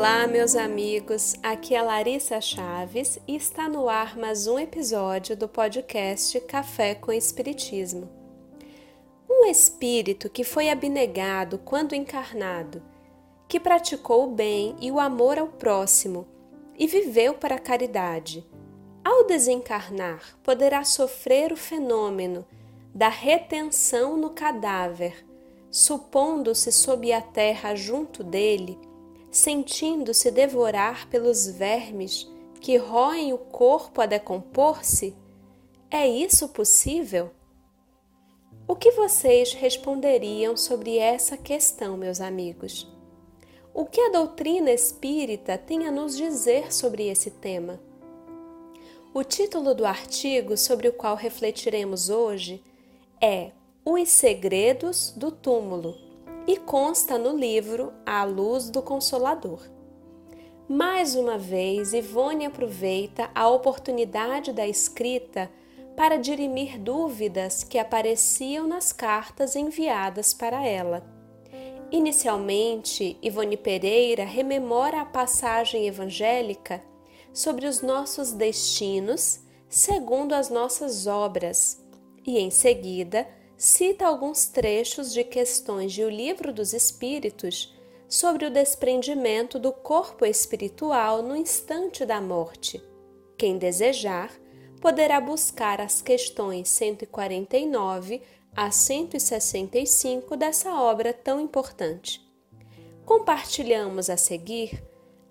Olá, meus amigos. Aqui é Larissa Chaves e está no ar mais um episódio do podcast Café com Espiritismo. Um espírito que foi abnegado quando encarnado, que praticou o bem e o amor ao próximo e viveu para a caridade. Ao desencarnar, poderá sofrer o fenômeno da retenção no cadáver, supondo-se sob a terra junto dele sentindo-se devorar pelos vermes que roem o corpo a decompor-se? É isso possível? O que vocês responderiam sobre essa questão, meus amigos? O que a doutrina espírita tem a nos dizer sobre esse tema? O título do artigo sobre o qual refletiremos hoje é Os Segredos do Túmulo e consta no livro A Luz do Consolador. Mais uma vez, Ivone aproveita a oportunidade da escrita para dirimir dúvidas que apareciam nas cartas enviadas para ela. Inicialmente, Ivone Pereira rememora a passagem evangélica sobre os nossos destinos segundo as nossas obras e, em seguida, cita alguns trechos de questões de O Livro dos Espíritos sobre o desprendimento do corpo espiritual no instante da morte. Quem desejar, poderá buscar as questões 149 a 165 dessa obra tão importante. Compartilhamos a seguir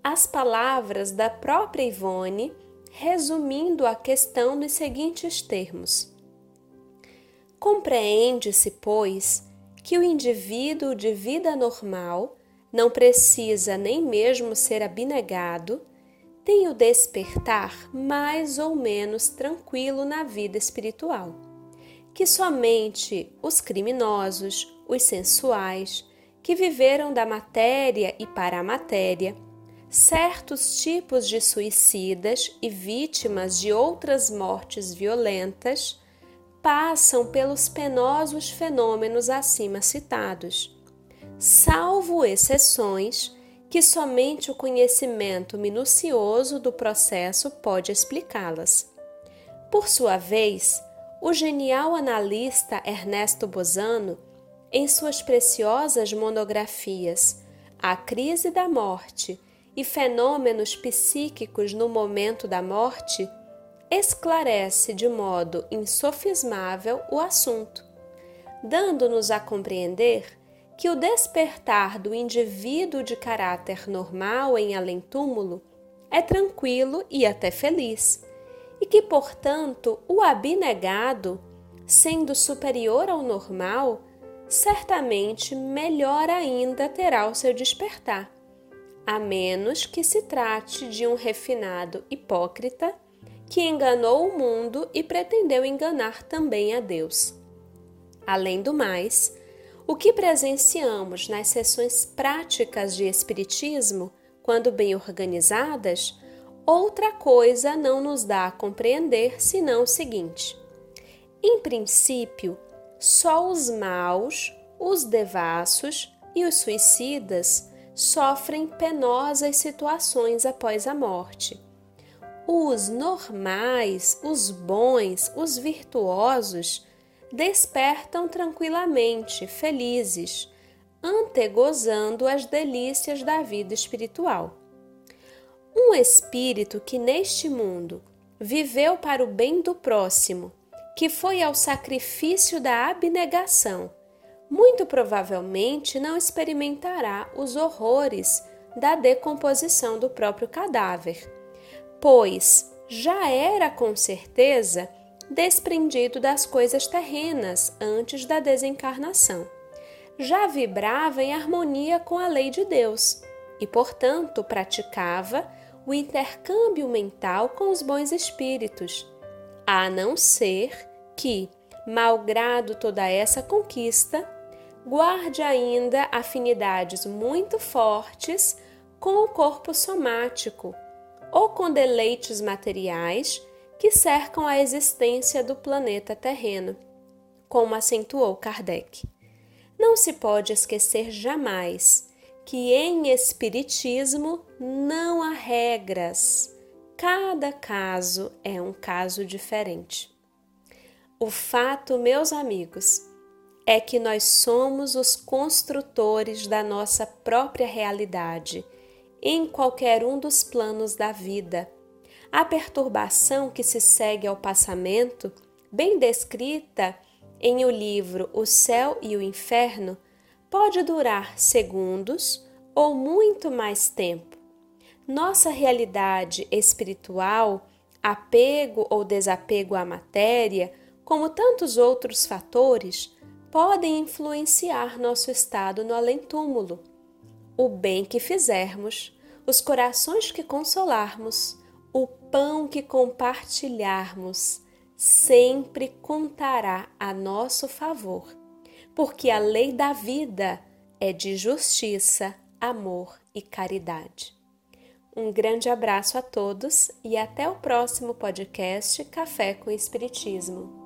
as palavras da própria Ivone, resumindo a questão nos seguintes termos: Compreende-se, pois, que o indivíduo de vida normal não precisa nem mesmo ser abnegado, tem o despertar mais ou menos tranquilo na vida espiritual, que somente os criminosos, os sensuais, que viveram da matéria e para a matéria, certos tipos de suicidas e vítimas de outras mortes violentas, passam pelos penosos fenômenos acima citados, salvo exceções que somente o conhecimento minucioso do processo pode explicá-las. Por sua vez, o genial analista Ernesto Bozano, em suas preciosas monografias A Crise da Morte e Fenômenos Psíquicos no Momento da Morte, esclarece de modo insofismável o assunto, dando-nos a compreender que o despertar do indivíduo de caráter normal em além-túmulo é tranquilo e até feliz, e que, portanto, o abnegado, sendo superior ao normal, certamente melhor ainda terá o seu despertar, a menos que se trate de um refinado hipócrita que enganou o mundo e pretendeu enganar também a Deus. Além do mais, o que presenciamos nas sessões práticas de Espiritismo, quando bem organizadas, outra coisa não nos dá a compreender senão o seguinte: em princípio, só os maus, os devassos e os suicidas sofrem penosas situações após a morte os normais, os bons, os virtuosos despertam tranquilamente, felizes, antegozando as delícias da vida espiritual. Um espírito que neste mundo viveu para o bem do próximo, que foi ao sacrifício da abnegação, muito provavelmente não experimentará os horrores da decomposição do próprio cadáver pois já era com certeza desprendido das coisas terrenas antes da desencarnação. Já vibrava em harmonia com a lei de Deus e, portanto, praticava o intercâmbio mental com os bons espíritos, a não ser que, malgrado toda essa conquista, guarde ainda afinidades muito fortes com o corpo somático ou com deleites materiais que cercam a existência do planeta terreno, como acentuou Kardec. Não se pode esquecer jamais que em Espiritismo não há regras, cada caso é um caso diferente. O fato, meus amigos, é que nós somos os construtores da nossa própria realidade em qualquer um dos planos da vida. A perturbação que se segue ao passamento, bem descrita em o livro O Céu e o Inferno, pode durar segundos ou muito mais tempo. Nossa realidade espiritual, apego ou desapego à matéria, como tantos outros fatores, podem influenciar nosso estado no além-túmulo. O bem que fizermos, os corações que consolarmos, o pão que compartilharmos, sempre contará a nosso favor, porque a lei da vida é de justiça, amor e caridade. Um grande abraço a todos e até o próximo podcast Café com Espiritismo.